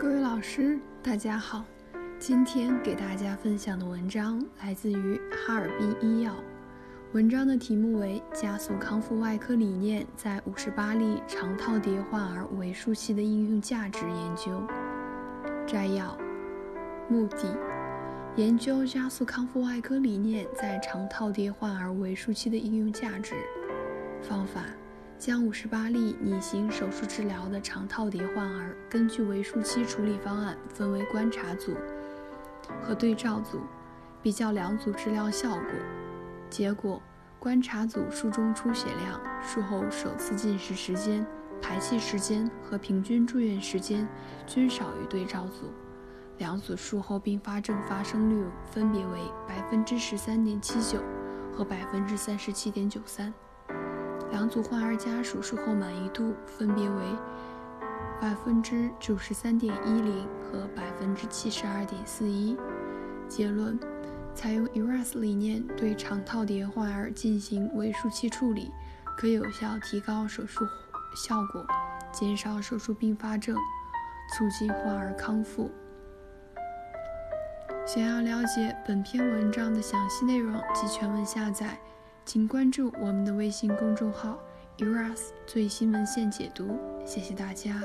各位老师，大家好。今天给大家分享的文章来自于哈尔滨医药。文章的题目为《加速康复外科理念在五十八例肠套叠患儿围术期的应用价值研究》。摘要：目的，研究加速康复外科理念在肠套叠患儿围术期的应用价值。方法。将五十八例拟行手术治疗的肠套叠患儿，根据围术期处理方案分为观察组和对照组，比较两组治疗效果。结果，观察组术中出血量、术后首次进食时间、排气时间和平均住院时间均少于对照组。两组术后并发症发生率分别为百分之十三点七九和百分之三十七点九三。两组患儿家属术后满意度分别为百分之九十三点一零和百分之七十二点四一。结论：采用 ERAS 理念对肠套叠患儿进行围术期处理，可有效提高手术效果，减少手术并发症，促进患儿康复。想要了解本篇文章的详细内容及全文下载。请关注我们的微信公众号 “Eras 最新文献解读”，谢谢大家。